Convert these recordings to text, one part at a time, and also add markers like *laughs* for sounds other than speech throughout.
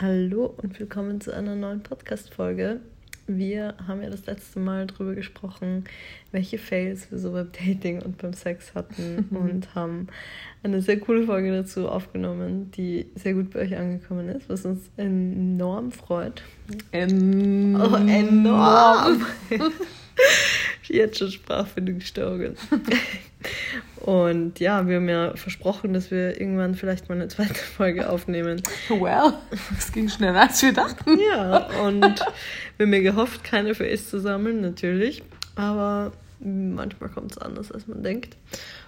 Hallo und willkommen zu einer neuen Podcast-Folge. Wir haben ja das letzte Mal darüber gesprochen, welche Fails wir so beim Dating und beim Sex hatten *laughs* und haben eine sehr coole Folge dazu aufgenommen, die sehr gut bei euch angekommen ist, was uns enorm freut. En oh, enorm! *laughs* Jetzt schon Sprachfindungsstörungen. *laughs* Und ja, wir haben ja versprochen, dass wir irgendwann vielleicht mal eine zweite *laughs* Folge aufnehmen. Well, es ging schneller als wir dachten. Ja, und wir haben mir gehofft, keine Fails zu sammeln, natürlich. Aber manchmal kommt es anders, als man denkt.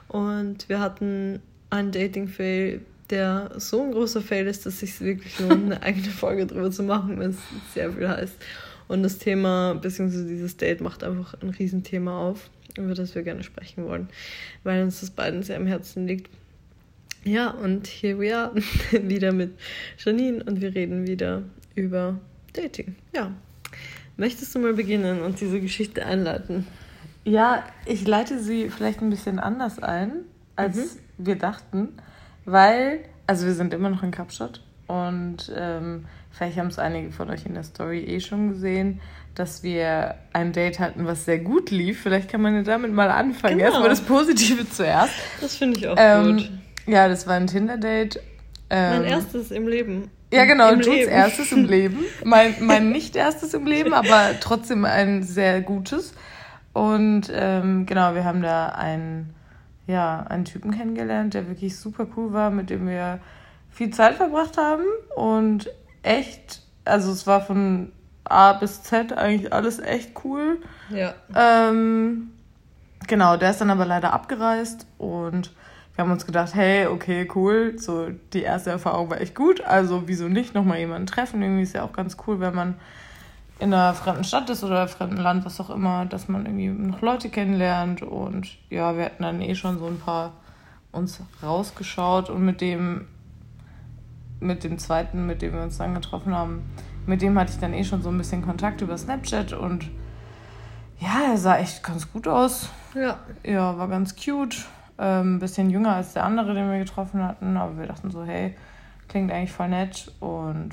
Und wir hatten einen Dating-Fail, der so ein großer Fail ist, dass es sich wirklich lohnt, eine *laughs* eigene Folge drüber zu machen, wenn es sehr viel heißt. Und das Thema, beziehungsweise dieses Date macht einfach ein Riesenthema auf über das wir gerne sprechen wollen, weil uns das beiden sehr am Herzen liegt. Ja, und hier wir are *laughs* wieder mit Janine und wir reden wieder über Dating. Ja. Möchtest du mal beginnen und diese Geschichte einleiten? Ja, ich leite sie vielleicht ein bisschen anders ein, als mhm. wir dachten, weil, also wir sind immer noch in Kapstadt und ähm, vielleicht haben es einige von euch in der Story eh schon gesehen dass wir ein Date hatten, was sehr gut lief. Vielleicht kann man ja damit mal anfangen. Genau. Erstmal das Positive zuerst. Das finde ich auch ähm, gut. Ja, das war ein Tinder-Date. Ähm, mein erstes im Leben. Ja, genau, Jules Leben. erstes im Leben. *laughs* Mein, mein nicht erstes im Leben, aber trotzdem ein sehr gutes. Und ähm, genau, wir haben da einen, ja, einen Typen kennengelernt, der wirklich super cool war, mit dem wir viel Zeit verbracht haben. Und echt, also es war von A bis Z eigentlich alles echt cool. Ja. Ähm, genau, der ist dann aber leider abgereist und wir haben uns gedacht, hey, okay, cool, so die erste Erfahrung war echt gut, also wieso nicht nochmal jemanden treffen? Irgendwie ist ja auch ganz cool, wenn man in einer fremden Stadt ist oder einem fremden Land, was auch immer, dass man irgendwie noch Leute kennenlernt und ja, wir hatten dann eh schon so ein paar uns rausgeschaut und mit dem mit dem zweiten, mit dem wir uns dann getroffen haben, mit dem hatte ich dann eh schon so ein bisschen Kontakt über Snapchat und ja, er sah echt ganz gut aus. Ja. Ja, war ganz cute. Ein ähm, bisschen jünger als der andere, den wir getroffen hatten, aber wir dachten so, hey, klingt eigentlich voll nett und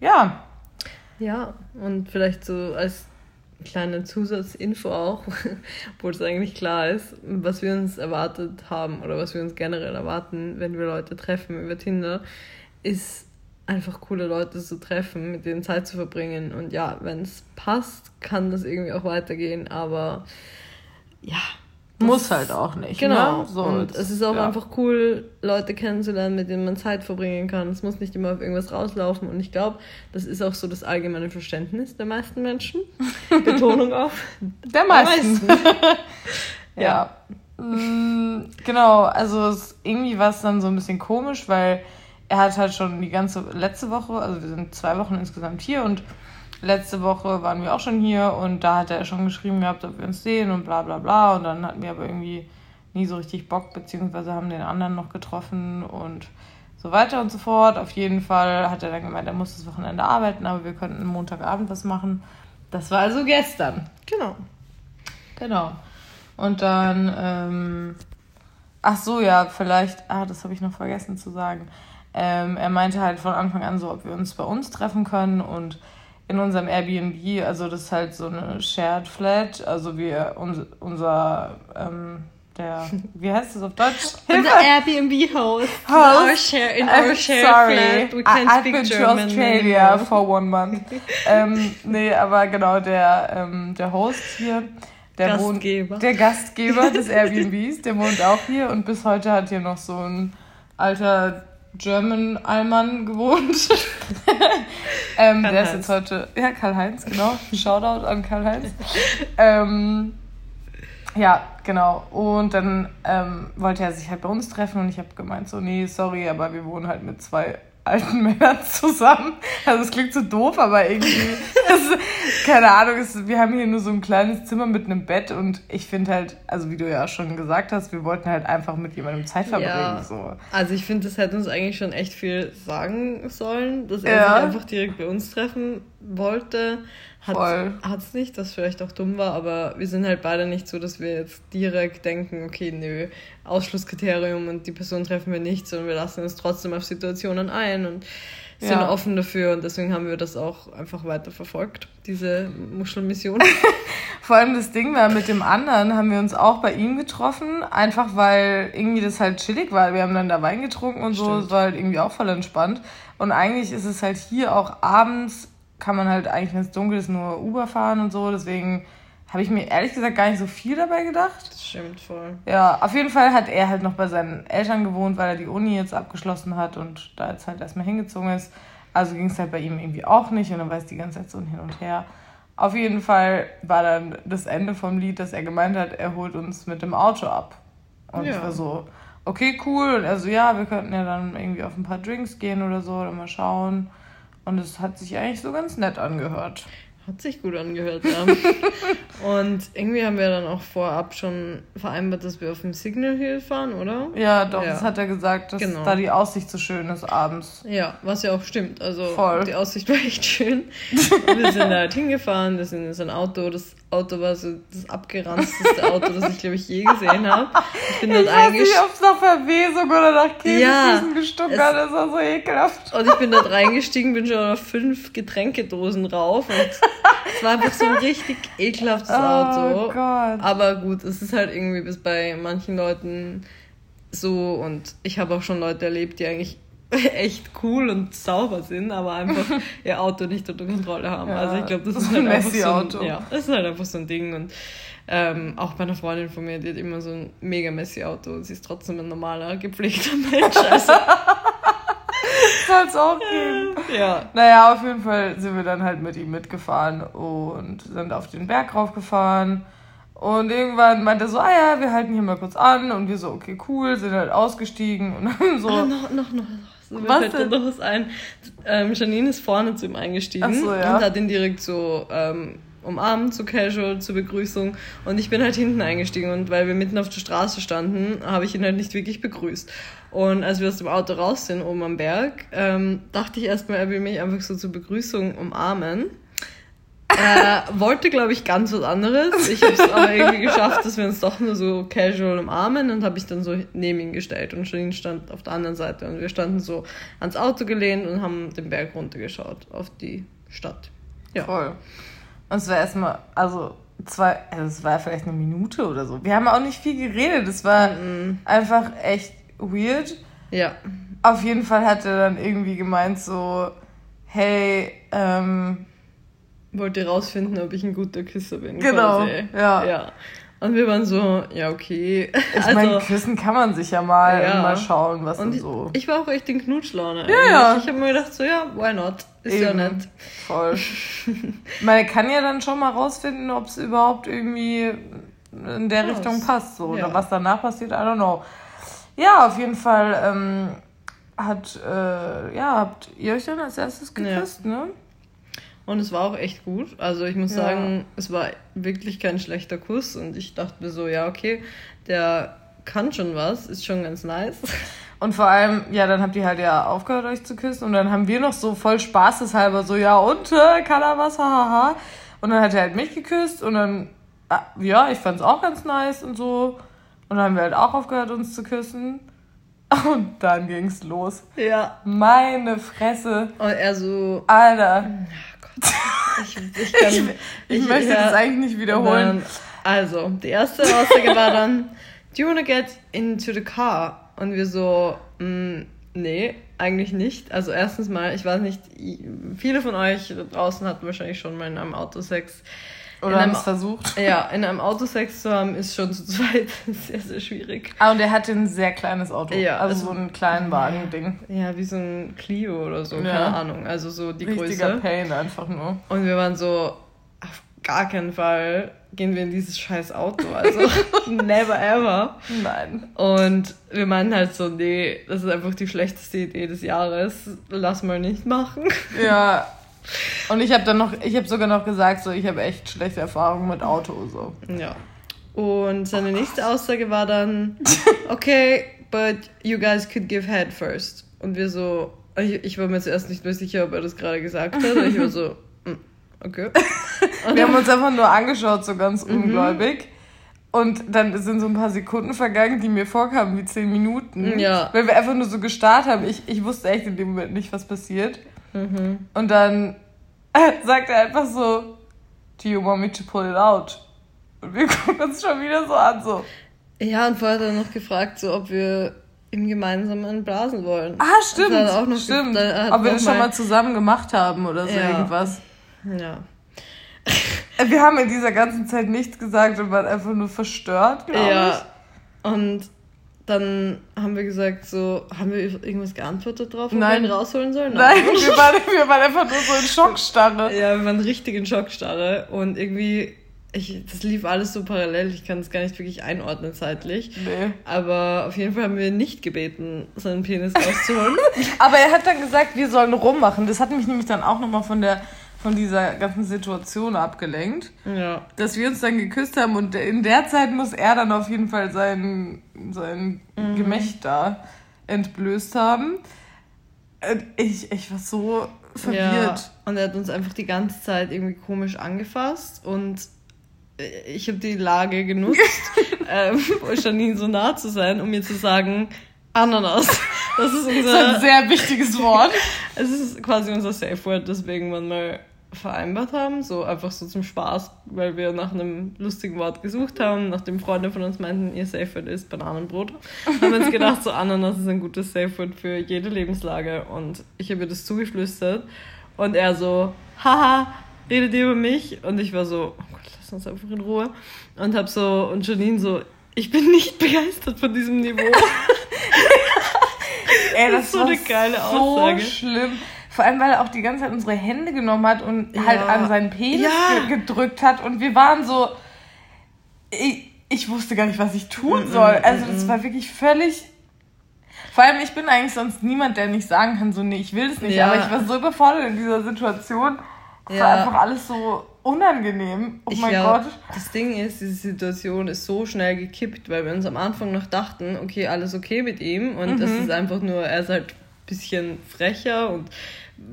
ja. Ja, und vielleicht so als kleine Zusatzinfo auch, *laughs* obwohl es eigentlich klar ist, was wir uns erwartet haben oder was wir uns generell erwarten, wenn wir Leute treffen über Tinder, ist einfach coole Leute zu treffen, mit denen Zeit zu verbringen. Und ja, wenn es passt, kann das irgendwie auch weitergehen, aber ja. Muss halt auch nicht. Genau. Ne? So, und es ist auch ja. einfach cool, Leute kennenzulernen, mit denen man Zeit verbringen kann. Es muss nicht immer auf irgendwas rauslaufen. Und ich glaube, das ist auch so das allgemeine Verständnis der meisten Menschen. *laughs* Betonung auf. Der meisten. Der *laughs* meisten. ja. *laughs* ja. Mm, genau, also irgendwie war es dann so ein bisschen komisch, weil er hat halt schon die ganze letzte Woche, also wir sind zwei Wochen insgesamt hier und letzte Woche waren wir auch schon hier und da hat er schon geschrieben gehabt, ob wir uns sehen und bla bla bla und dann hatten wir aber irgendwie nie so richtig Bock, beziehungsweise haben den anderen noch getroffen und so weiter und so fort. Auf jeden Fall hat er dann gemeint, er muss das Wochenende arbeiten, aber wir könnten Montagabend was machen. Das war also gestern. Genau. Genau. Und dann, ähm, ach so, ja, vielleicht, ah, das habe ich noch vergessen zu sagen. Ähm, er meinte halt von Anfang an so, ob wir uns bei uns treffen können und in unserem Airbnb, also das ist halt so eine Shared Flat, also wir, uns, unser, ähm, der, *laughs* wie heißt das auf Deutsch? Unser *laughs* Airbnb-Host. Host. Our share, in our shared sorry. flat. We can't I, speak I've been German to Australia anymore. for one month. *laughs* ähm, nee, aber genau, der, ähm, der Host hier, der Gastgeber. Wohnt, der Gastgeber des Airbnbs, der wohnt auch hier und bis heute hat hier noch so ein alter German Allmann gewohnt. *laughs* ähm, der ist jetzt heute, ja, Karl-Heinz, genau. Shoutout an Karl-Heinz. ähm, ja, genau. Und dann ähm, wollte er sich halt bei uns treffen und ich habe gemeint, so, nee, sorry, aber wir wohnen halt mit zwei alten *laughs* Männern zusammen. Also es klingt so doof, aber irgendwie, *laughs* das, keine Ahnung, es, wir haben hier nur so ein kleines Zimmer mit einem Bett und ich finde halt, also wie du ja schon gesagt hast, wir wollten halt einfach mit jemandem Zeit verbringen. Ja. So. Also ich finde, das hätte uns eigentlich schon echt viel sagen sollen, dass er ja. sich einfach direkt bei uns treffen wollte. Hat es nicht, das vielleicht auch dumm war, aber wir sind halt beide nicht so, dass wir jetzt direkt denken, okay, nö, Ausschlusskriterium und die Person treffen wir nicht, sondern wir lassen uns trotzdem auf Situationen ein und sind ja. offen dafür und deswegen haben wir das auch einfach weiter verfolgt, diese Muschelmission. *laughs* Vor allem das Ding war, mit dem anderen haben wir uns auch bei ihm getroffen, einfach weil irgendwie das halt chillig war. Wir haben dann da Wein getrunken und so, es war halt irgendwie auch voll entspannt. Und eigentlich ist es halt hier auch abends, kann man halt eigentlich, wenn es dunkel ist, nur Uber fahren und so, deswegen habe ich mir ehrlich gesagt gar nicht so viel dabei gedacht. Das stimmt voll. Ja, auf jeden Fall hat er halt noch bei seinen Eltern gewohnt, weil er die Uni jetzt abgeschlossen hat und da jetzt halt erstmal hingezogen ist. Also ging es halt bei ihm irgendwie auch nicht und dann war es die ganze Zeit so hin und her. Auf jeden Fall war dann das Ende vom Lied, dass er gemeint hat, er holt uns mit dem Auto ab. Und ja. ich war so, okay, cool. Und er so, ja, wir könnten ja dann irgendwie auf ein paar Drinks gehen oder so oder mal schauen. Und es hat sich eigentlich so ganz nett angehört. Hat sich gut angehört, ja. *laughs* und irgendwie haben wir dann auch vorab schon vereinbart, dass wir auf dem Signal Hill fahren, oder? Ja, doch, ja. das hat er gesagt, dass genau. da die Aussicht so schön ist abends. Ja, was ja auch stimmt. Also Voll. die Aussicht *laughs* war echt schön. wir sind halt hingefahren, wir sind in sein Auto, das Auto war so das abgeranzteste Auto, das ich, glaube ich, je gesehen habe. Ich bin dort ich weiß nicht, ob es nach Verwesung oder nach Käsefüßen ja, gestunken hat. Das war so ekelhaft. Und ich bin dort reingestiegen, bin schon auf fünf Getränkedosen rauf. Und es war einfach so ein richtig ekelhaftes oh Auto. Oh Gott. Aber gut, es ist halt irgendwie bis bei manchen Leuten so. Und ich habe auch schon Leute erlebt, die eigentlich *laughs* echt cool und sauber sind, aber einfach *laughs* ihr Auto nicht unter Kontrolle haben. Ja, also ich glaube, das, das, ist halt ein einfach so ein, Auto. Ja, das ist halt einfach so ein Ding und ähm, auch bei einer Freundin von mir, die hat immer so ein mega messy Auto und sie ist trotzdem ein normaler, gepflegter *laughs* Mensch. Also Soll es auch geben. Ja. Naja, auf jeden Fall sind wir dann halt mit ihm mitgefahren und sind auf den Berg raufgefahren. Und irgendwann meinte er so, ah ja, wir halten hier mal kurz an. Und wir so, okay, cool, sind halt ausgestiegen und haben so. Ah, noch, noch, noch, so, was fällt denn? noch was ein. Ähm, Janine ist vorne zu ihm eingestiegen so, ja. und hat ihn direkt so ähm, umarmt, so casual, zur Begrüßung. Und ich bin halt hinten eingestiegen und weil wir mitten auf der Straße standen, habe ich ihn halt nicht wirklich begrüßt. Und als wir aus dem Auto raus sind, oben am Berg, ähm, dachte ich erstmal, er will mich einfach so zur Begrüßung umarmen. Äh, wollte, glaube ich, ganz was anderes. Ich habe es aber irgendwie geschafft, dass wir uns doch nur so casual umarmen und habe ich dann so neben ihn gestellt und Janine stand auf der anderen Seite und wir standen so ans Auto gelehnt und haben den Berg runtergeschaut auf die Stadt. Ja. Voll. Und es war erstmal, also zwei, also es war vielleicht eine Minute oder so. Wir haben auch nicht viel geredet. Es war mm einfach echt weird. Ja. Auf jeden Fall hat er dann irgendwie gemeint so, hey, ähm, wollte rausfinden, ob ich ein guter Küsser bin. Genau. Quasi. Ja. ja. Und wir waren so, ja, okay. Ich *laughs* also, meine, küssen kann man sich ja mal, ja. mal schauen, was und so. Ich war auch echt in Knutschlaune. Ja, ja. Ich habe mir gedacht, so, ja, why not? Ist Eben. ja nett. Voll. *laughs* meine, kann ja dann schon mal rausfinden, ob es überhaupt irgendwie in der ja, Richtung passt. So. Ja. Oder was danach passiert, I don't know. Ja, auf jeden Fall ähm, hat, äh, ja, habt ihr euch dann als erstes geküsst, ne? Und es war auch echt gut. Also ich muss ja. sagen, es war wirklich kein schlechter Kuss. Und ich dachte mir so, ja, okay, der kann schon was, ist schon ganz nice. *laughs* Und vor allem, ja, dann habt ihr halt ja aufgehört, euch zu küssen. Und dann haben wir noch so voll spaßeshalber so, ja, und, äh, kann er was, hahaha. Und dann hat er halt mich geküsst und dann, ah, ja, ich fand's auch ganz nice und so. Und dann haben wir halt auch aufgehört, uns zu küssen. *laughs* Und dann ging's los. Ja. Meine Fresse. Und er so. Alter. Ich, ich, kann, ich, ich möchte ja, das eigentlich nicht wiederholen. Dann, also, die erste Aussage war dann, do you wanna get into the car? Und wir so, mh, mm, nee, eigentlich nicht. Also erstens mal, ich weiß nicht, viele von euch draußen hatten wahrscheinlich schon mal in einem Auto Sex. Oder haben es versucht. Ja, in einem Auto Sex zu haben, ist schon zu zweit *laughs* sehr, sehr schwierig. Ah, und er hatte ein sehr kleines Auto. Ja, also, also so ein kleinen Wagen-Ding. Ja, wie so ein Clio oder so, ja. keine Ahnung. Also so die Richtiger Größe. Pain einfach nur. Und wir waren so, auf gar keinen Fall gehen wir in dieses scheiß Auto. Also *laughs* never ever. Nein. Und wir meinen halt so, nee, das ist einfach die schlechteste Idee des Jahres. Lass mal nicht machen. Ja, und ich habe dann noch, ich habe sogar noch gesagt, so ich habe echt schlechte Erfahrungen mit Auto so. Ja. Und seine nächste Aussage war dann, *laughs* okay, but you guys could give head first. Und wir so, ich, ich war mir zuerst nicht mehr sicher, ob er das gerade gesagt hat. Und ich war so, mm, okay. Und *laughs* wir haben uns einfach nur angeschaut, so ganz mhm. ungläubig. Und dann sind so ein paar Sekunden vergangen, die mir vorkamen wie zehn Minuten. Ja. Weil wir einfach nur so gestartet haben. Ich, ich wusste echt in dem Moment nicht, was passiert. Mhm. Und dann äh, sagt er einfach so, do you want me to pull it out? Und wir *laughs* gucken uns schon wieder so an, so. Ja, und vorher hat er noch gefragt, so, ob wir im Gemeinsamen blasen wollen. Ah, stimmt. auch noch stimmt. Ob wir das schon mal zusammen gemacht haben oder so ja. irgendwas. Ja. Äh, wir haben in dieser ganzen Zeit nichts gesagt und waren einfach nur verstört, glaube ja. ich. Und dann haben wir gesagt, so, haben wir irgendwas geantwortet drauf, ob Nein. wir ihn rausholen sollen? Nein, Nein wir, waren, wir waren einfach nur so in *laughs* Schockstarre. Ja, wir waren richtig in Schockstarre und irgendwie ich, das lief alles so parallel, ich kann es gar nicht wirklich einordnen zeitlich. Nee. Aber auf jeden Fall haben wir nicht gebeten, seinen Penis rauszuholen. *laughs* Aber er hat dann gesagt, wir sollen rummachen. Das hat mich nämlich dann auch nochmal von der von dieser ganzen Situation abgelenkt. Ja. Dass wir uns dann geküsst haben und in der Zeit muss er dann auf jeden Fall sein, sein mhm. Gemächt da entblößt haben. Ich, ich war so verwirrt. Ja, und er hat uns einfach die ganze Zeit irgendwie komisch angefasst und ich habe die Lage genutzt, *laughs* ähm, Janine so nah zu sein, um mir zu sagen, Ananas. Das ist unser. Das ist ein sehr wichtiges Wort. *laughs* es ist quasi unser Safe Word, das wir irgendwann mal vereinbart haben. So einfach so zum Spaß, weil wir nach einem lustigen Wort gesucht haben, nachdem Freunde von uns meinten, ihr Safe Word ist Bananenbrot. *laughs* Haben wir uns gedacht, so Ananas ist ein gutes Safe Word für jede Lebenslage. Und ich habe ihr das zugeflüstert. Und er so, haha, redet ihr über mich? Und ich war so, oh Gott, lass uns einfach in Ruhe. Und hab so, und Janine so, ich bin nicht begeistert von diesem Niveau. *laughs* Ey, *laughs* das, das ist so eine geile Aussage. So schlimm. Vor allem, weil er auch die ganze Zeit unsere Hände genommen hat und ja. halt an seinen Penis ja. gedrückt hat. Und wir waren so. Ich, ich wusste gar nicht, was ich tun mm, soll. Also, das war wirklich völlig. Vor allem, ich bin eigentlich sonst niemand, der nicht sagen kann, so, nee, ich will es nicht. Ja. Aber ich war so überfordert in dieser Situation. Das war einfach alles so unangenehm. Oh ich mein glaub, Gott. Das Ding ist, diese Situation ist so schnell gekippt, weil wir uns am Anfang noch dachten, okay, alles okay mit ihm und mhm. das ist einfach nur, er ist halt ein bisschen frecher und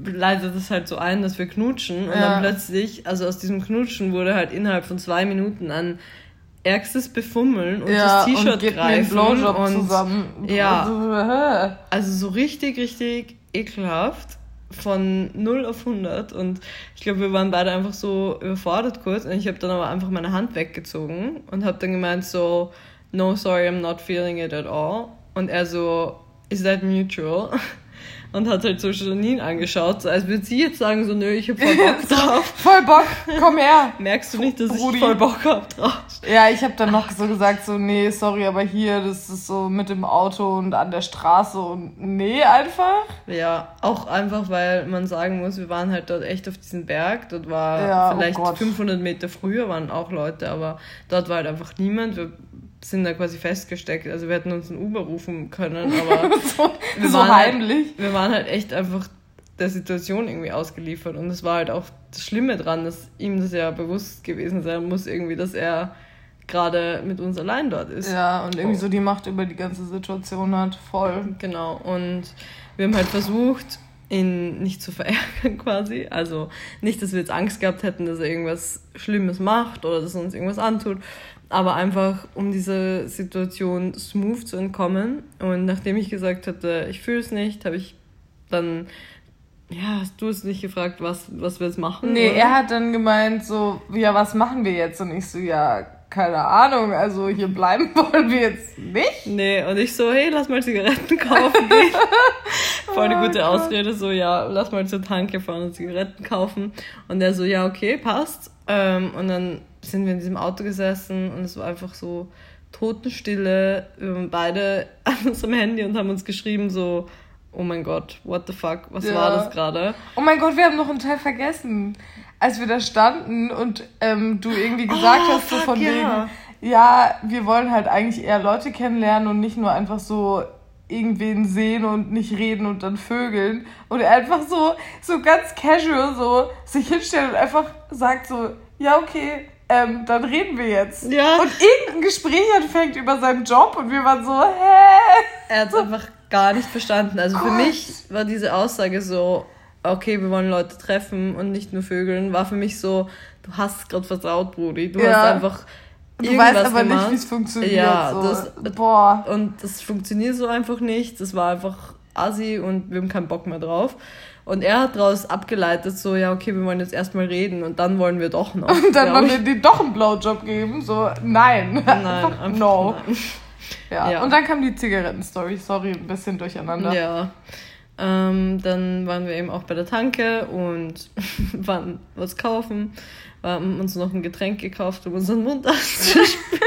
leitet es halt so ein, dass wir knutschen und ja. dann plötzlich, also aus diesem Knutschen wurde halt innerhalb von zwei Minuten an ärgstes Befummeln und ja, das T-Shirt greifen und zusammen. ja, also so richtig, richtig ekelhaft von 0 auf 100 und ich glaube, wir waren beide einfach so überfordert kurz und ich habe dann aber einfach meine Hand weggezogen und habe dann gemeint so, no, sorry, I'm not feeling it at all. Und er so, is that mutual? *laughs* und hat halt so Janine angeschaut, so als würde sie jetzt sagen, so, nö, ich hab voll Bock *laughs* drauf. voll Bock, komm her. *laughs* Merkst du nicht, dass Rudi. ich voll Bock hab drauf? Ja, ich hab dann noch so gesagt, so, nee, sorry, aber hier, das ist so mit dem Auto und an der Straße und nee, einfach. Ja, auch einfach, weil man sagen muss, wir waren halt dort echt auf diesem Berg, dort war ja, oh vielleicht oh 500 Meter früher waren auch Leute, aber dort war halt einfach niemand. Wir sind da quasi festgesteckt. Also wir hätten uns ein Uber rufen können, *laughs* aber so, wir so halt heimlich. Halt, wir waren halt echt einfach der Situation irgendwie ausgeliefert. Und es war halt auch das Schlimme dran, dass ihm das ja bewusst gewesen sein muss, irgendwie, dass er gerade mit uns allein dort ist. Ja, und irgendwie oh. so die Macht über die ganze Situation hat, voll. Genau, und wir haben halt versucht, ihn nicht zu verärgern *laughs* quasi. Also nicht, dass wir jetzt Angst gehabt hätten, dass er irgendwas Schlimmes macht oder dass er uns irgendwas antut, aber einfach um dieser Situation smooth zu entkommen. Und nachdem ich gesagt hatte, ich fühle es nicht, habe ich dann, ja, hast du es nicht gefragt, was, was wir jetzt machen? Nee, oder? er hat dann gemeint, so, ja, was machen wir jetzt? Und ich so, ja, keine Ahnung, also hier bleiben *laughs* wollen wir jetzt nicht. Nee, und ich so, hey, lass mal Zigaretten *laughs* kaufen gehen. Voll eine gute oh Ausrede, so, ja, lass mal zur Tanke fahren und Zigaretten kaufen. Und er so, ja, okay, passt. Ähm, und dann sind wir in diesem Auto gesessen und es war einfach so Totenstille. Wir waren beide *laughs* an unserem Handy und haben uns geschrieben so, oh mein Gott, what the fuck, was ja. war das gerade? Oh mein Gott, wir haben noch einen Teil vergessen. Als wir da standen und ähm, du irgendwie gesagt oh, hast, so von ja. wegen, ja, wir wollen halt eigentlich eher Leute kennenlernen und nicht nur einfach so irgendwen sehen und nicht reden und dann vögeln. Und er einfach so, so ganz casual so sich hinstellt und einfach sagt so, ja, okay, ähm, dann reden wir jetzt. Ja. Und irgendein Gespräch anfängt über seinen Job und wir waren so, hä? Er hat es einfach gar nicht verstanden. Also Gott. für mich war diese Aussage so, okay, wir wollen Leute treffen und nicht nur vögeln, war für mich so, du hast gerade vertraut, Brudi. Du ja. hast einfach Du weißt aber gemacht. nicht, wie es funktioniert. Ja, so. das, boah. Und das funktioniert so einfach nicht. Das war einfach assi und wir haben keinen Bock mehr drauf. Und er hat daraus abgeleitet, so, ja, okay, wir wollen jetzt erstmal reden und dann wollen wir doch noch. *laughs* Und dann wollen wir dir doch einen Blowjob geben? So, nein. Nein, *laughs* einfach no. Nein. Ja. ja. Und dann kam die Zigarettenstory. Sorry, ein bisschen durcheinander. Ja. Ähm, dann waren wir eben auch bei der Tanke und *laughs* waren was kaufen. Wir haben uns noch ein Getränk gekauft, um unseren Mund *laughs* auszuspülen.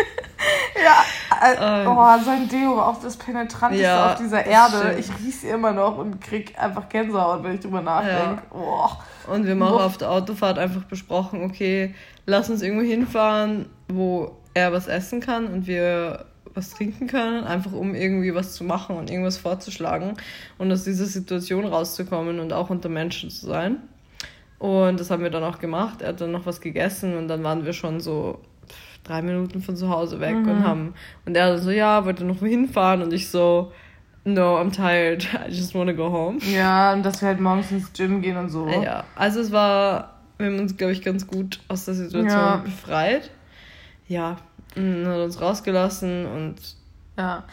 ja, äh, ähm, oh, sein Deo war auch das penetranteste ja, auf dieser Erde. Ich riech sie immer noch und krieg einfach Gänsehaut, wenn ich drüber nachdenke. Ja. Oh. Und wir haben auch auf der Autofahrt einfach besprochen, okay, lass uns irgendwo hinfahren, wo er was essen kann und wir was trinken können, einfach um irgendwie was zu machen und irgendwas vorzuschlagen und aus dieser Situation rauszukommen und auch unter Menschen zu sein. Und das haben wir dann auch gemacht. Er hat dann noch was gegessen und dann waren wir schon so drei Minuten von zu Hause weg mhm. und haben. Und er so, ja, wollte noch wohin fahren und ich so, no, I'm tired, *laughs* I just wanna go home. Ja, und dass wir halt morgens ins Gym gehen und so. Ja, also es war, wir haben uns, glaube ich, ganz gut aus der Situation ja. befreit. Ja, hat uns rausgelassen und. Ja.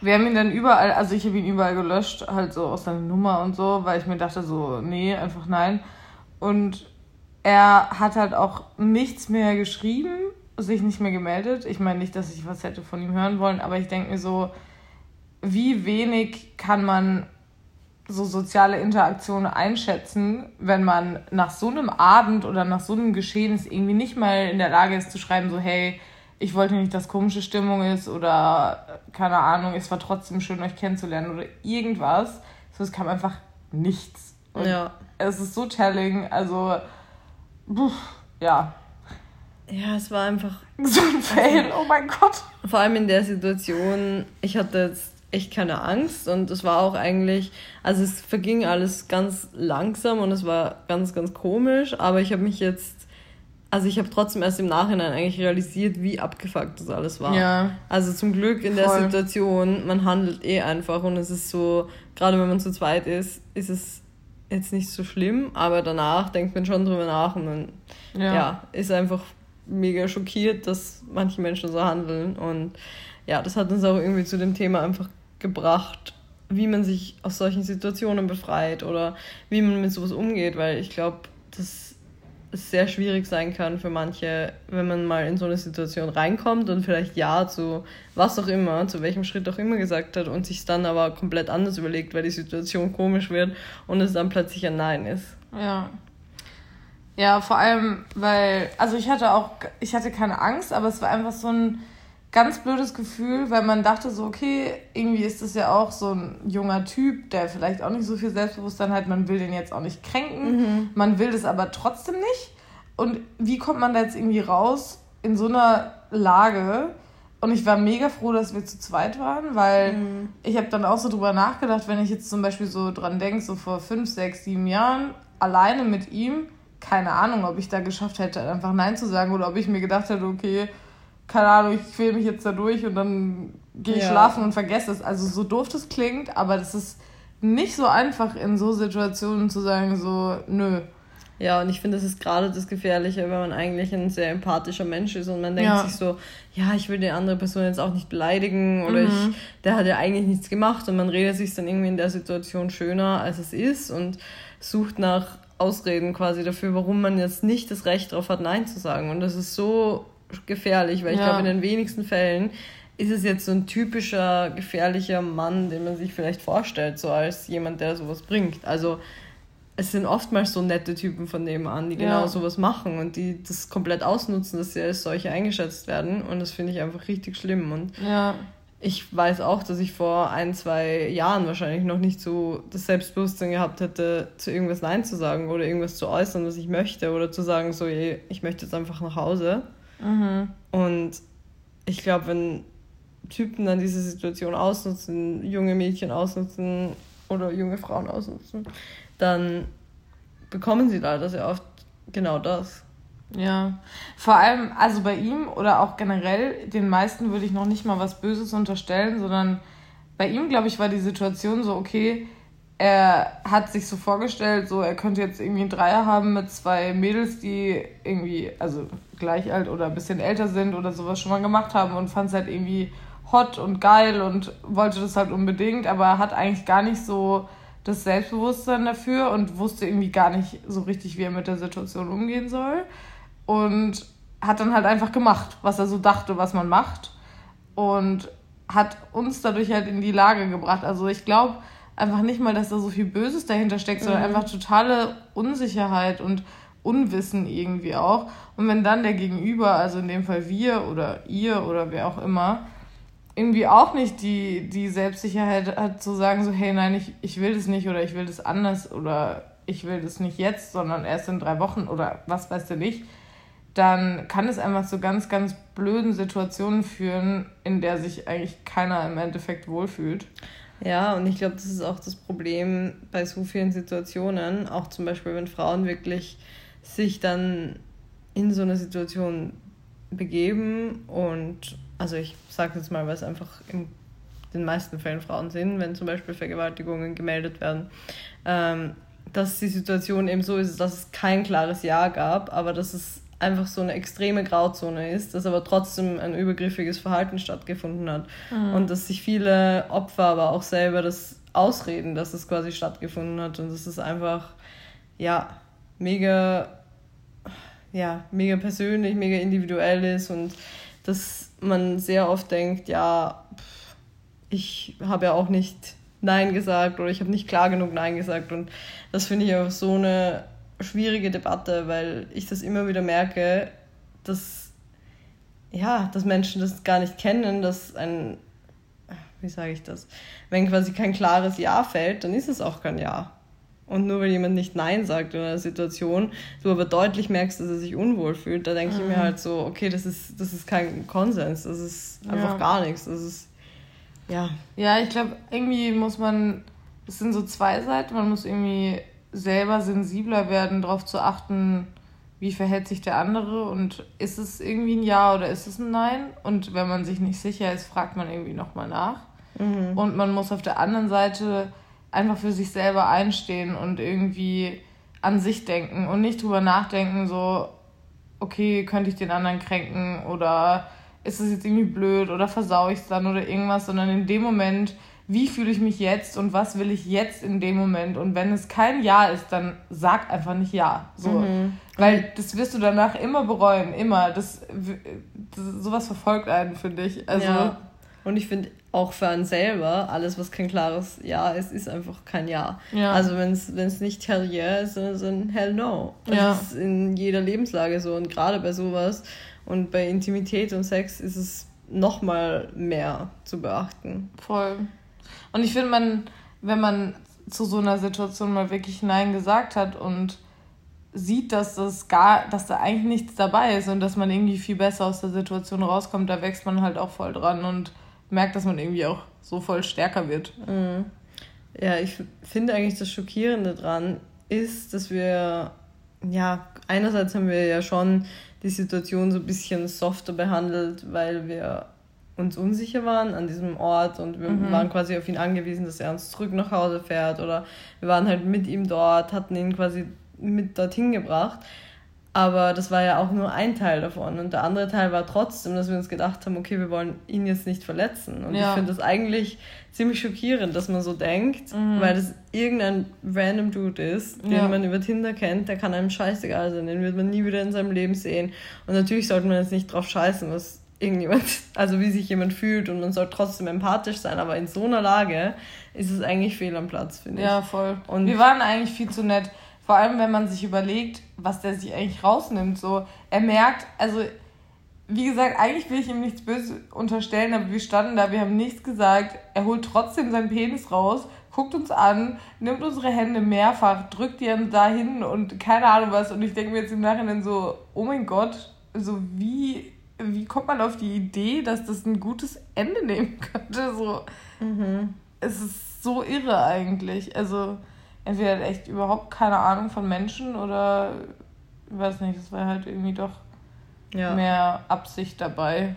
Wir haben ihn dann überall, also ich habe ihn überall gelöscht, halt so aus seiner Nummer und so, weil ich mir dachte so, nee, einfach nein. Und er hat halt auch nichts mehr geschrieben sich nicht mehr gemeldet. Ich meine nicht, dass ich was hätte von ihm hören wollen, aber ich denke mir so, wie wenig kann man so soziale Interaktionen einschätzen, wenn man nach so einem Abend oder nach so einem Geschehen irgendwie nicht mal in der Lage ist zu schreiben, so hey, ich wollte nicht, dass komische Stimmung ist oder keine Ahnung, es war trotzdem schön, euch kennenzulernen oder irgendwas. So, es kam einfach nichts. Und ja. Es ist so telling, also, pff, ja. Ja, es war einfach. So ein Fail, oh mein Gott. Vor allem in der Situation, ich hatte jetzt echt keine Angst und es war auch eigentlich, also es verging alles ganz langsam und es war ganz, ganz komisch, aber ich habe mich jetzt, also ich habe trotzdem erst im Nachhinein eigentlich realisiert, wie abgefuckt das alles war. Ja. Also zum Glück in Voll. der Situation, man handelt eh einfach und es ist so, gerade wenn man zu zweit ist, ist es jetzt nicht so schlimm, aber danach denkt man schon drüber nach und dann, ja, ja ist einfach mega schockiert, dass manche Menschen so handeln. Und ja, das hat uns auch irgendwie zu dem Thema einfach gebracht, wie man sich aus solchen Situationen befreit oder wie man mit sowas umgeht, weil ich glaube, dass es sehr schwierig sein kann für manche, wenn man mal in so eine Situation reinkommt und vielleicht Ja zu was auch immer, zu welchem Schritt auch immer gesagt hat und sich dann aber komplett anders überlegt, weil die Situation komisch wird und es dann plötzlich ein Nein ist. Ja. Ja, vor allem, weil, also ich hatte auch, ich hatte keine Angst, aber es war einfach so ein ganz blödes Gefühl, weil man dachte so, okay, irgendwie ist das ja auch so ein junger Typ, der vielleicht auch nicht so viel Selbstbewusstsein hat, man will den jetzt auch nicht kränken, mhm. man will das aber trotzdem nicht. Und wie kommt man da jetzt irgendwie raus in so einer Lage? Und ich war mega froh, dass wir zu zweit waren, weil mhm. ich habe dann auch so drüber nachgedacht, wenn ich jetzt zum Beispiel so dran denke, so vor fünf, sechs, sieben Jahren, alleine mit ihm, keine Ahnung, ob ich da geschafft hätte, einfach Nein zu sagen oder ob ich mir gedacht hätte, okay, keine Ahnung, ich quäle mich jetzt da durch und dann gehe ich ja. schlafen und vergesse es. Also so doof das klingt, aber das ist nicht so einfach in so Situationen zu sagen, so, nö. Ja, und ich finde, das ist gerade das Gefährliche, wenn man eigentlich ein sehr empathischer Mensch ist und man denkt ja. sich so, ja, ich will die andere Person jetzt auch nicht beleidigen oder mhm. ich, der hat ja eigentlich nichts gemacht und man redet sich dann irgendwie in der Situation schöner, als es ist und sucht nach Ausreden quasi dafür, warum man jetzt nicht das Recht darauf hat, Nein zu sagen. Und das ist so gefährlich, weil ich ja. glaube, in den wenigsten Fällen ist es jetzt so ein typischer gefährlicher Mann, den man sich vielleicht vorstellt, so als jemand, der sowas bringt. Also es sind oftmals so nette Typen von nebenan, die genau ja. sowas machen und die das komplett ausnutzen, dass sie als solche eingeschätzt werden. Und das finde ich einfach richtig schlimm. Und ja ich weiß auch, dass ich vor ein, zwei Jahren wahrscheinlich noch nicht so das Selbstbewusstsein gehabt hätte, zu irgendwas Nein zu sagen oder irgendwas zu äußern, was ich möchte oder zu sagen, so, ich möchte jetzt einfach nach Hause. Mhm. Und ich glaube, wenn Typen dann diese Situation ausnutzen, junge Mädchen ausnutzen oder junge Frauen ausnutzen, dann bekommen sie leider sehr oft genau das. Ja, vor allem, also bei ihm oder auch generell, den meisten würde ich noch nicht mal was Böses unterstellen, sondern bei ihm, glaube ich, war die Situation so, okay, er hat sich so vorgestellt, so er könnte jetzt irgendwie einen Dreier haben mit zwei Mädels, die irgendwie, also gleich alt oder ein bisschen älter sind oder sowas schon mal gemacht haben und fand es halt irgendwie hot und geil und wollte das halt unbedingt, aber hat eigentlich gar nicht so das Selbstbewusstsein dafür und wusste irgendwie gar nicht so richtig, wie er mit der Situation umgehen soll. Und hat dann halt einfach gemacht, was er so dachte, was man macht. Und hat uns dadurch halt in die Lage gebracht. Also ich glaube einfach nicht mal, dass da so viel Böses dahinter steckt, sondern mhm. einfach totale Unsicherheit und Unwissen irgendwie auch. Und wenn dann der Gegenüber, also in dem Fall wir oder ihr oder wer auch immer, irgendwie auch nicht die, die Selbstsicherheit hat zu sagen, so, hey, nein, ich, ich will das nicht oder ich will das anders oder ich will das nicht jetzt, sondern erst in drei Wochen oder was weißt du nicht, dann kann es einfach zu ganz, ganz blöden Situationen führen, in der sich eigentlich keiner im Endeffekt wohlfühlt. Ja, und ich glaube, das ist auch das Problem bei so vielen Situationen, auch zum Beispiel, wenn Frauen wirklich sich dann in so eine Situation begeben und, also ich sage jetzt mal, weil es einfach in den meisten Fällen Frauen sind, wenn zum Beispiel Vergewaltigungen gemeldet werden, ähm, dass die Situation eben so ist, dass es kein klares Ja gab, aber dass es einfach so eine extreme Grauzone ist, dass aber trotzdem ein übergriffiges Verhalten stattgefunden hat. Mhm. Und dass sich viele Opfer aber auch selber das ausreden, dass es quasi stattgefunden hat. Und dass es einfach, ja, mega, ja, mega persönlich, mega individuell ist und dass man sehr oft denkt, ja, ich habe ja auch nicht Nein gesagt oder ich habe nicht klar genug Nein gesagt. Und das finde ich einfach so eine schwierige Debatte, weil ich das immer wieder merke, dass, ja, dass Menschen das gar nicht kennen, dass ein, wie sage ich das, wenn quasi kein klares Ja fällt, dann ist es auch kein Ja. Und nur weil jemand nicht Nein sagt in einer Situation, du aber deutlich merkst, dass er sich unwohl fühlt, da denke mhm. ich mir mhm. halt so, okay, das ist, das ist kein Konsens, das ist einfach ja. gar nichts. Das ist, ja. Ja, ich glaube, irgendwie muss man, es sind so zwei Seiten, man muss irgendwie selber sensibler werden, darauf zu achten, wie verhält sich der andere und ist es irgendwie ein Ja oder ist es ein Nein? Und wenn man sich nicht sicher ist, fragt man irgendwie nochmal nach. Mhm. Und man muss auf der anderen Seite einfach für sich selber einstehen und irgendwie an sich denken und nicht drüber nachdenken, so, okay, könnte ich den anderen kränken oder ist es jetzt irgendwie blöd oder versau ich es dann oder irgendwas, sondern in dem Moment wie fühle ich mich jetzt und was will ich jetzt in dem Moment. Und wenn es kein Ja ist, dann sag einfach nicht Ja. So. Mhm. Weil das wirst du danach immer bereuen, immer. Das, das sowas verfolgt einen, finde ich. Also, ja. Und ich finde auch für einen selber, alles, was kein klares Ja ist, ist einfach kein Ja. ja. Also wenn es nicht Hell Yeah ist, dann ist ein Hell No. Das ja. ist in jeder Lebenslage so. Und gerade bei sowas und bei Intimität und Sex ist es nochmal mehr zu beachten. Voll. Und ich finde, man, wenn man zu so einer Situation mal wirklich Nein gesagt hat und sieht, dass das gar, dass da eigentlich nichts dabei ist und dass man irgendwie viel besser aus der Situation rauskommt, da wächst man halt auch voll dran und merkt, dass man irgendwie auch so voll stärker wird. Mhm. Ja, ich finde eigentlich das Schockierende dran ist, dass wir, ja, einerseits haben wir ja schon die Situation so ein bisschen softer behandelt, weil wir uns unsicher waren an diesem Ort und wir mhm. waren quasi auf ihn angewiesen, dass er uns zurück nach Hause fährt oder wir waren halt mit ihm dort, hatten ihn quasi mit dorthin gebracht. Aber das war ja auch nur ein Teil davon. Und der andere Teil war trotzdem, dass wir uns gedacht haben, okay, wir wollen ihn jetzt nicht verletzen. Und ja. ich finde das eigentlich ziemlich schockierend, dass man so denkt, mhm. weil das irgendein random Dude ist, den ja. man über Tinder kennt, der kann einem scheißegal sein, den wird man nie wieder in seinem Leben sehen. Und natürlich sollte man jetzt nicht drauf scheißen, was irgendjemand, *laughs* also wie sich jemand fühlt und man soll trotzdem empathisch sein, aber in so einer Lage ist es eigentlich fehl am Platz, finde ich. Ja, voll. Und wir waren eigentlich viel zu nett. Vor allem, wenn man sich überlegt, was der sich eigentlich rausnimmt. So, er merkt, also, wie gesagt, eigentlich will ich ihm nichts Böses unterstellen, aber wir standen da, wir haben nichts gesagt. Er holt trotzdem seinen Penis raus, guckt uns an, nimmt unsere Hände mehrfach, drückt die dann dahin und keine Ahnung was. Und ich denke mir jetzt im Nachhinein so, oh mein Gott, so wie wie kommt man auf die Idee, dass das ein gutes Ende nehmen könnte? So, mhm. Es ist so irre eigentlich. Also, entweder hat echt überhaupt keine Ahnung von Menschen oder, ich weiß nicht, es war halt irgendwie doch ja. mehr Absicht dabei,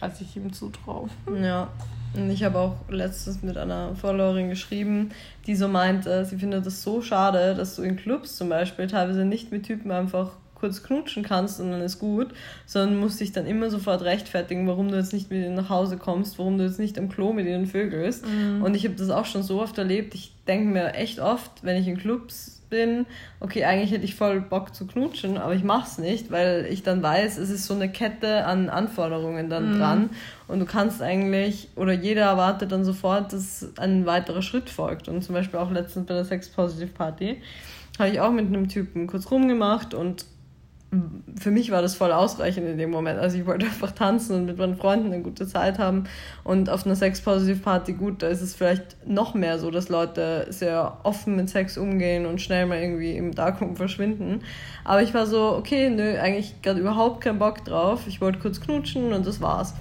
als ich ihm zutraue. Ja. Und ich habe auch letztens mit einer Followerin geschrieben, die so meinte, sie findet es so schade, dass du in Clubs zum Beispiel teilweise nicht mit Typen einfach kurz knutschen kannst und dann ist gut, sondern musst dich dann immer sofort rechtfertigen, warum du jetzt nicht mit ihnen nach Hause kommst, warum du jetzt nicht am Klo mit ihnen vögelst. Mhm. Und ich habe das auch schon so oft erlebt. Ich denke mir echt oft, wenn ich in Clubs bin, okay, eigentlich hätte ich voll Bock zu knutschen, aber ich mach's nicht, weil ich dann weiß, es ist so eine Kette an Anforderungen dann mhm. dran und du kannst eigentlich, oder jeder erwartet dann sofort, dass ein weiterer Schritt folgt. Und zum Beispiel auch letztens bei der Sex Positive Party habe ich auch mit einem Typen kurz rumgemacht und für mich war das voll ausreichend in dem Moment. Also ich wollte einfach tanzen und mit meinen Freunden eine gute Zeit haben. Und auf einer Sex-Positive-Party, gut, da ist es vielleicht noch mehr so, dass Leute sehr offen mit Sex umgehen und schnell mal irgendwie im Darkroom verschwinden. Aber ich war so, okay, nö, eigentlich gerade überhaupt keinen Bock drauf. Ich wollte kurz knutschen und das war's.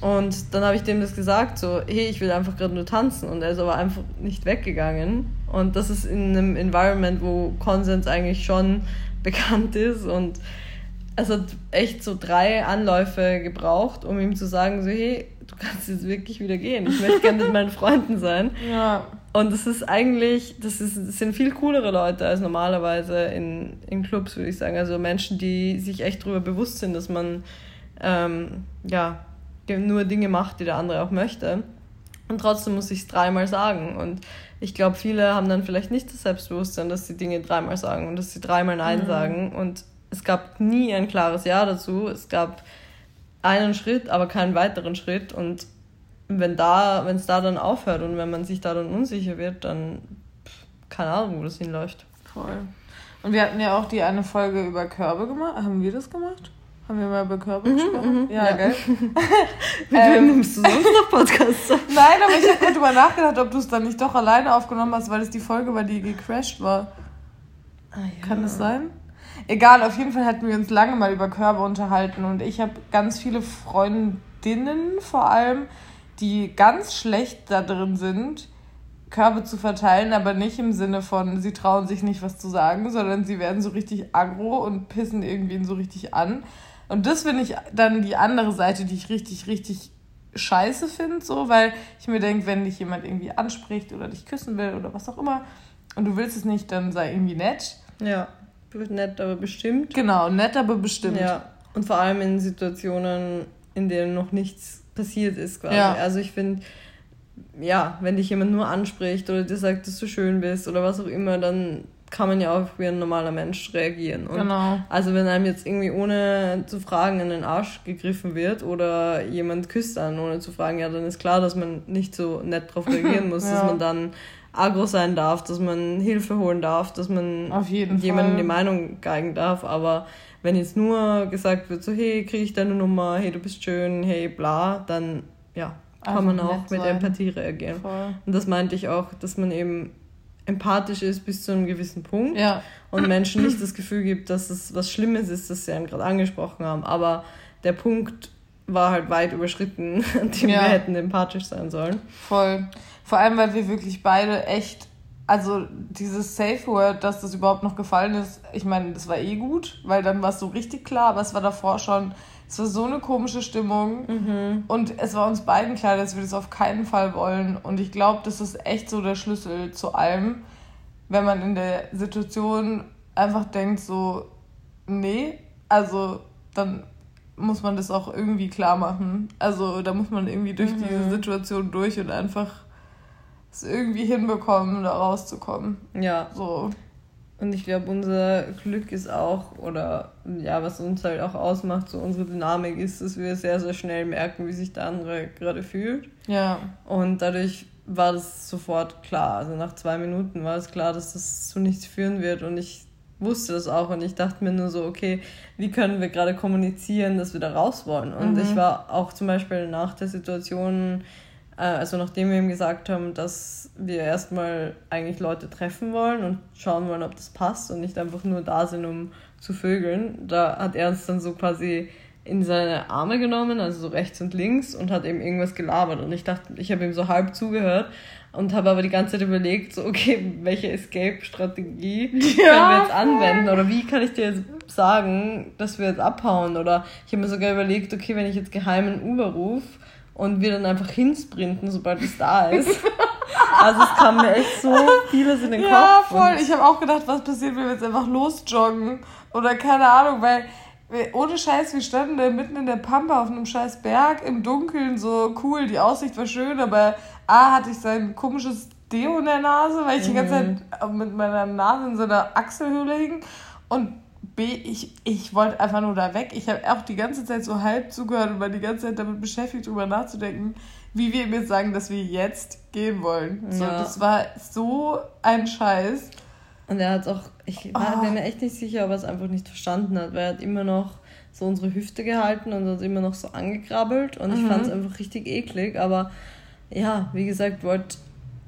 Und dann habe ich dem das gesagt, so, hey, ich will einfach gerade nur tanzen. Und er ist aber einfach nicht weggegangen. Und das ist in einem Environment, wo Konsens eigentlich schon *laughs* bekannt ist und es hat echt so drei Anläufe gebraucht, um ihm zu sagen, so hey, du kannst jetzt wirklich wieder gehen. Ich möchte gerne mit *laughs* meinen Freunden sein. Ja. Und das ist eigentlich, das, ist, das sind viel coolere Leute als normalerweise in, in Clubs, würde ich sagen. Also Menschen, die sich echt darüber bewusst sind, dass man ähm, ja, nur Dinge macht, die der andere auch möchte. Und trotzdem muss ich es dreimal sagen. Und ich glaube, viele haben dann vielleicht nicht das Selbstbewusstsein, dass sie Dinge dreimal sagen und dass sie dreimal Nein mhm. sagen. Und es gab nie ein klares Ja dazu. Es gab einen Schritt, aber keinen weiteren Schritt. Und wenn da, wenn es da dann aufhört und wenn man sich da dann unsicher wird, dann keine Ahnung, wo das hinläuft. Voll. Und wir hatten ja auch die eine Folge über Körbe gemacht. Haben wir das gemacht? Haben wir mal über Körper mhm, gesprochen? Mhm, ja, ja, gell? *laughs* Mit wem ähm, nimmst du sonst noch Podcasts *laughs* Nein, aber ich habe gerade drüber nachgedacht, ob du es dann nicht doch alleine aufgenommen hast, weil es die Folge war, die gecrashed war. Ah, ja. Kann das sein? Egal, auf jeden Fall hatten wir uns lange mal über Körbe unterhalten und ich habe ganz viele Freundinnen vor allem, die ganz schlecht da drin sind, Körbe zu verteilen, aber nicht im Sinne von, sie trauen sich nicht was zu sagen, sondern sie werden so richtig aggro und pissen irgendwen so richtig an. Und das finde ich dann die andere Seite, die ich richtig, richtig scheiße finde, so, weil ich mir denke, wenn dich jemand irgendwie anspricht oder dich küssen will oder was auch immer und du willst es nicht, dann sei irgendwie nett. Ja, nett, aber bestimmt. Genau, nett, aber bestimmt. Ja, und vor allem in Situationen, in denen noch nichts passiert ist, quasi. Ja. Also ich finde, ja, wenn dich jemand nur anspricht oder dir sagt, dass du schön bist oder was auch immer, dann kann man ja auch wie ein normaler Mensch reagieren. Und genau. Also wenn einem jetzt irgendwie ohne zu fragen in den Arsch gegriffen wird oder jemand küsst einen ohne zu fragen, ja, dann ist klar, dass man nicht so nett darauf *laughs* reagieren muss, ja. dass man dann agro sein darf, dass man Hilfe holen darf, dass man jemandem die Meinung geigen darf, aber wenn jetzt nur gesagt wird, so hey, kriege ich deine Nummer, hey, du bist schön, hey, bla, dann ja, kann also man auch mit sein. Empathie reagieren. Voll. Und das meinte ich auch, dass man eben empathisch ist bis zu einem gewissen Punkt ja. und Menschen nicht das Gefühl gibt, dass es was Schlimmes ist, das sie einen gerade angesprochen haben. Aber der Punkt war halt weit überschritten, *laughs* an dem ja. wir hätten empathisch sein sollen. Voll. Vor allem, weil wir wirklich beide echt, also dieses Safe Word, dass das überhaupt noch gefallen ist, ich meine, das war eh gut, weil dann war es so richtig klar, aber es war davor schon es war so eine komische Stimmung. Mhm. Und es war uns beiden klar, dass wir das auf keinen Fall wollen. Und ich glaube, das ist echt so der Schlüssel zu allem. Wenn man in der Situation einfach denkt, so, nee, also dann muss man das auch irgendwie klar machen. Also da muss man irgendwie durch mhm. diese Situation durch und einfach es irgendwie hinbekommen, da rauszukommen. Ja. So. Und ich glaube, unser Glück ist auch, oder ja, was uns halt auch ausmacht, so unsere Dynamik ist, dass wir sehr, sehr schnell merken, wie sich der andere gerade fühlt. Ja. Und dadurch war das sofort klar. Also nach zwei Minuten war es klar, dass das zu nichts führen wird. Und ich wusste das auch. Und ich dachte mir nur so, okay, wie können wir gerade kommunizieren, dass wir da raus wollen? Und mhm. ich war auch zum Beispiel nach der Situation also nachdem wir ihm gesagt haben, dass wir erstmal eigentlich Leute treffen wollen und schauen wollen, ob das passt und nicht einfach nur da sind, um zu vögeln, da hat er uns dann so quasi in seine Arme genommen, also so rechts und links und hat eben irgendwas gelabert. Und ich dachte, ich habe ihm so halb zugehört und habe aber die ganze Zeit überlegt, so okay, welche Escape-Strategie ja. *laughs* können wir jetzt anwenden? Oder wie kann ich dir jetzt sagen, dass wir jetzt abhauen? Oder ich habe mir sogar überlegt, okay, wenn ich jetzt geheimen Uber rufe und wir dann einfach hinsprinten, sobald es da ist. also es kam mir echt so vieles in den Kopf. Ja, voll. Ich habe auch gedacht, was passiert, wenn wir jetzt einfach losjoggen oder keine Ahnung, weil ohne Scheiß, wir standen da mitten in der Pampa auf einem scheiß Berg im Dunkeln, so cool, die Aussicht war schön, aber A hatte ich sein komisches Deo in der Nase, weil ich mhm. die ganze mhm. Zeit mit meiner Nase in so einer Achselhöhle hing und B, ich, ich wollte einfach nur da weg. Ich habe auch die ganze Zeit so halb zugehört und war die ganze Zeit damit beschäftigt, darüber nachzudenken, wie wir ihm jetzt sagen, dass wir jetzt gehen wollen. Ja. So, das war so ein Scheiß. Und er hat auch, ich war, oh. mir echt nicht sicher, ob er es einfach nicht verstanden hat, weil er hat immer noch so unsere Hüfte gehalten und uns immer noch so angekrabbelt und mhm. ich fand es einfach richtig eklig, aber ja, wie gesagt, wollte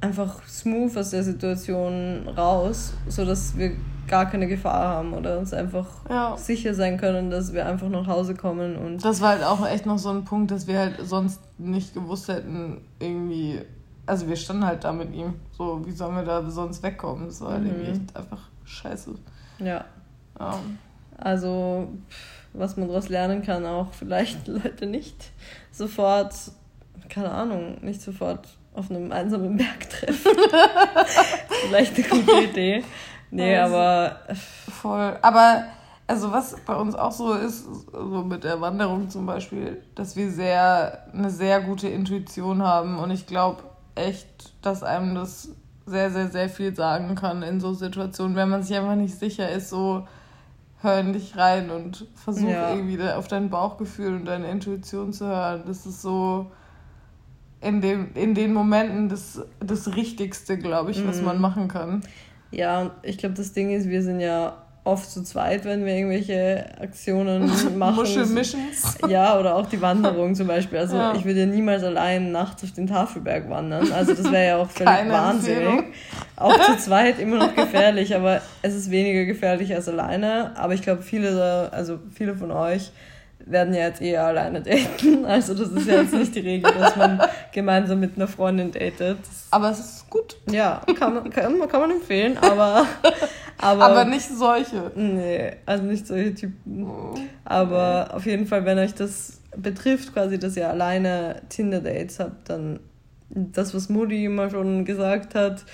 einfach smooth aus der Situation raus, sodass wir gar keine Gefahr haben oder uns einfach ja. sicher sein können, dass wir einfach nach Hause kommen und das war halt auch echt noch so ein Punkt, dass wir halt sonst nicht gewusst hätten irgendwie also wir standen halt da mit ihm so wie sollen wir da sonst wegkommen das war halt mhm. irgendwie echt einfach scheiße ja, ja. also was man daraus lernen kann auch vielleicht *laughs* Leute nicht sofort keine Ahnung nicht sofort auf einem einsamen Berg treffen. *laughs* Vielleicht eine gute Idee. Nee, also, aber. Voll. Aber, also, was bei uns auch so ist, so mit der Wanderung zum Beispiel, dass wir sehr, eine sehr gute Intuition haben. Und ich glaube echt, dass einem das sehr, sehr, sehr viel sagen kann in so Situationen, wenn man sich einfach nicht sicher ist, so hör in dich rein und versuch ja. irgendwie auf dein Bauchgefühl und deine Intuition zu hören. Das ist so in, dem, in den Momenten das, das Richtigste, glaube ich, was man mhm. machen kann. Ja, ich glaube, das Ding ist, wir sind ja oft zu zweit, wenn wir irgendwelche Aktionen *laughs* machen. Muschelmissions. *laughs* Ja, oder auch die Wanderung zum Beispiel. Also ja. ich würde ja niemals allein nachts auf den Tafelberg wandern. Also das wäre ja auch völlig Keine wahnsinnig. Empfehlung. Auch zu zweit immer noch gefährlich, aber es ist weniger gefährlich als alleine. Aber ich glaube, viele, also viele von euch werden ja jetzt eher alleine daten. *laughs* Also das ist ja jetzt nicht die Regel, dass man gemeinsam mit einer Freundin datet. Aber es ist gut. Ja, kann man, kann, kann man empfehlen, aber, aber... Aber nicht solche. Nee, also nicht solche Typen. Oh, aber okay. auf jeden Fall, wenn euch das betrifft, quasi, dass ihr alleine Tinder-Dates habt, dann das, was Moody immer schon gesagt hat,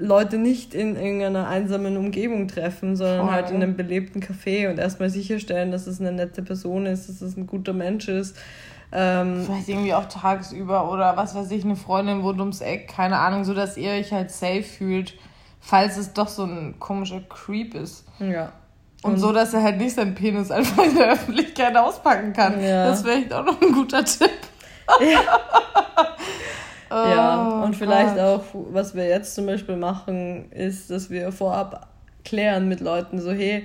Leute nicht in irgendeiner einsamen Umgebung treffen, sondern Voll. halt in einem belebten Café und erstmal sicherstellen, dass es eine nette Person ist, dass es ein guter Mensch ist. Ähm, Vielleicht irgendwie auch tagsüber oder was weiß ich, eine Freundin wohnt ums Eck, keine Ahnung, so dass ihr euch halt safe fühlt, falls es doch so ein komischer Creep ist. Ja. Und, und so, dass er halt nicht seinen Penis einfach in der Öffentlichkeit auspacken kann. Ja. Das wäre echt auch noch ein guter Tipp. Ja. *laughs* ja, oh und vielleicht Gott. auch, was wir jetzt zum Beispiel machen, ist, dass wir vorab klären mit Leuten, so, hey,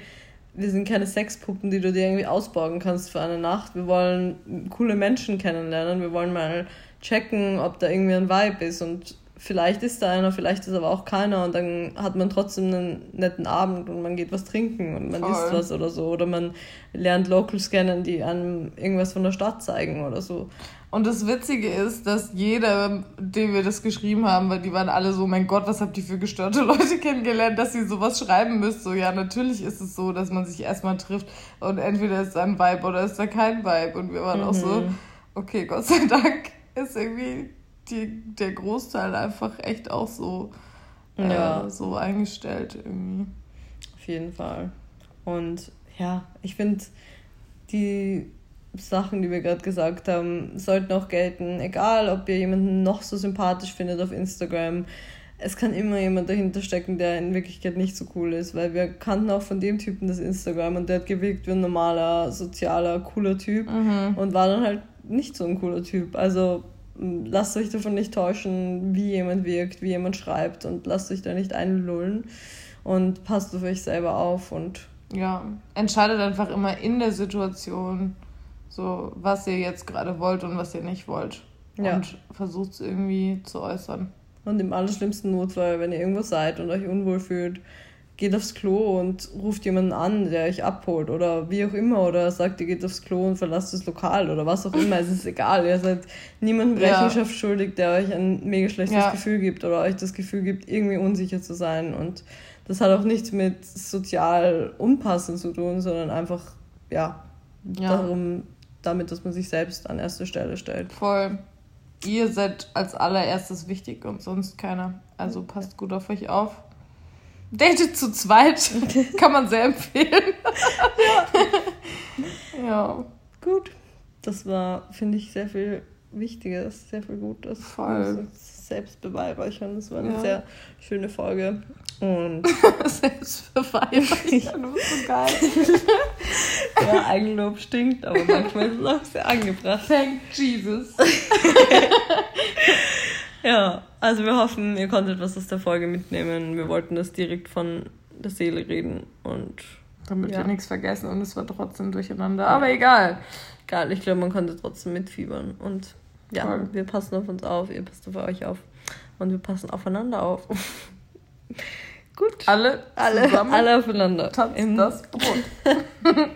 wir sind keine Sexpuppen, die du dir irgendwie ausborgen kannst für eine Nacht. Wir wollen coole Menschen kennenlernen. Wir wollen mal checken, ob da irgendwie ein Vibe ist. Und vielleicht ist da einer, vielleicht ist aber auch keiner. Und dann hat man trotzdem einen netten Abend und man geht was trinken und man Voll. isst was oder so. Oder man lernt Locals kennen, die einem irgendwas von der Stadt zeigen oder so. Und das Witzige ist, dass jeder, dem wir das geschrieben haben, weil die waren alle so, mein Gott, was habt ihr für gestörte *laughs* Leute kennengelernt, dass ihr sowas schreiben müsst. So, ja, natürlich ist es so, dass man sich erstmal trifft und entweder ist da ein Vibe oder ist da kein Vibe. Und wir waren mhm. auch so, mhm. okay, Gott sei Dank ist irgendwie die, der Großteil einfach echt auch so, äh, ja. so eingestellt irgendwie. Auf jeden Fall. Und ja, ich finde, die Sachen, die wir gerade gesagt haben, sollten auch gelten. Egal, ob ihr jemanden noch so sympathisch findet auf Instagram. Es kann immer jemand dahinter stecken, der in Wirklichkeit nicht so cool ist, weil wir kannten auch von dem Typen das Instagram und der hat gewirkt wie ein normaler, sozialer, cooler Typ mhm. und war dann halt nicht so ein cooler Typ. Also lasst euch davon nicht täuschen, wie jemand wirkt, wie jemand schreibt und lasst euch da nicht einlullen und passt auf euch selber auf und ja, entscheidet einfach immer in der Situation, so, was ihr jetzt gerade wollt und was ihr nicht wollt. Ja. Und versucht es irgendwie zu äußern. Und im allerschlimmsten Notfall, wenn ihr irgendwo seid und euch unwohl fühlt, geht aufs Klo und ruft jemanden an, der euch abholt oder wie auch immer oder sagt, ihr geht aufs Klo und verlasst das Lokal oder was auch immer. es ist egal. Ihr seid niemandem Rechenschaft ja. schuldig, der euch ein mega schlechtes ja. Gefühl gibt oder euch das Gefühl gibt, irgendwie unsicher zu sein. Und das hat auch nichts mit sozial unpassend zu tun, sondern einfach, ja, ja. darum, damit, dass man sich selbst an erste Stelle stellt. Voll. ihr seid als allererstes wichtig und sonst keiner. Also passt gut auf euch auf. Datet zu zweit *laughs* kann man sehr empfehlen. ja. ja. Gut. Das war, finde ich, sehr viel Wichtiges, sehr viel Gutes. Voll. Selbstbeweihräuchern. Das war eine ja. sehr schöne Folge. Und *laughs* Selbstbeweihräuchern, du bist so geil. *laughs* ja, Eigenlob stinkt, aber manchmal ist es auch sehr angebracht. Thank Jesus. *laughs* ja, also wir hoffen, ihr konntet was aus der Folge mitnehmen. Wir wollten das direkt von der Seele reden und. Damit ja. wir nichts vergessen und es war trotzdem durcheinander. Aber egal. Egal, ich glaube, man konnte trotzdem mitfiebern. Und ja, Voll. wir passen auf uns auf, ihr passt auf euch auf. Und wir passen aufeinander auf. *laughs* Gut. Alle, alle, alle aufeinander. Tanzt das Brot. *laughs*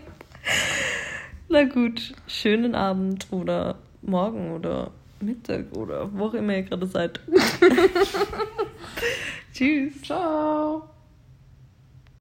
Na gut, schönen Abend oder morgen oder Mittag oder wo auch immer ihr gerade seid. *laughs* Tschüss. Ciao.